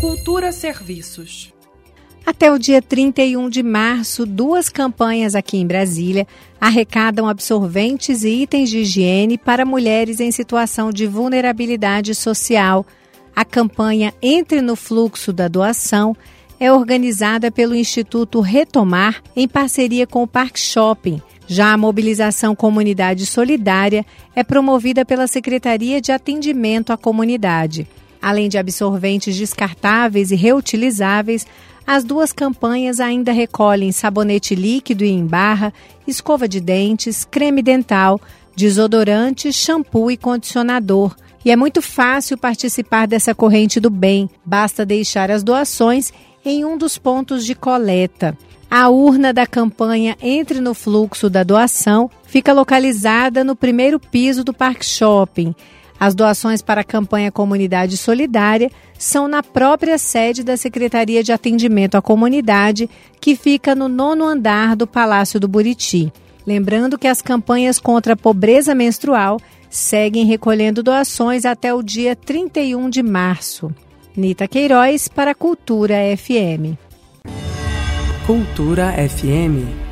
Cultura Serviços. Até o dia 31 de março, duas campanhas aqui em Brasília arrecadam absorventes e itens de higiene para mulheres em situação de vulnerabilidade social. A campanha Entre no Fluxo da Doação é organizada pelo Instituto Retomar em parceria com o Park Shopping. Já a mobilização Comunidade Solidária é promovida pela Secretaria de Atendimento à Comunidade. Além de absorventes descartáveis e reutilizáveis, as duas campanhas ainda recolhem sabonete líquido e em barra, escova de dentes, creme dental, desodorante, shampoo e condicionador. E é muito fácil participar dessa corrente do bem. Basta deixar as doações em um dos pontos de coleta. A urna da campanha Entre no Fluxo da Doação fica localizada no primeiro piso do Parque Shopping. As doações para a campanha Comunidade Solidária são na própria sede da Secretaria de Atendimento à Comunidade, que fica no nono andar do Palácio do Buriti. Lembrando que as campanhas contra a pobreza menstrual seguem recolhendo doações até o dia 31 de março. Nita Queiroz para Cultura FM. Cultura FM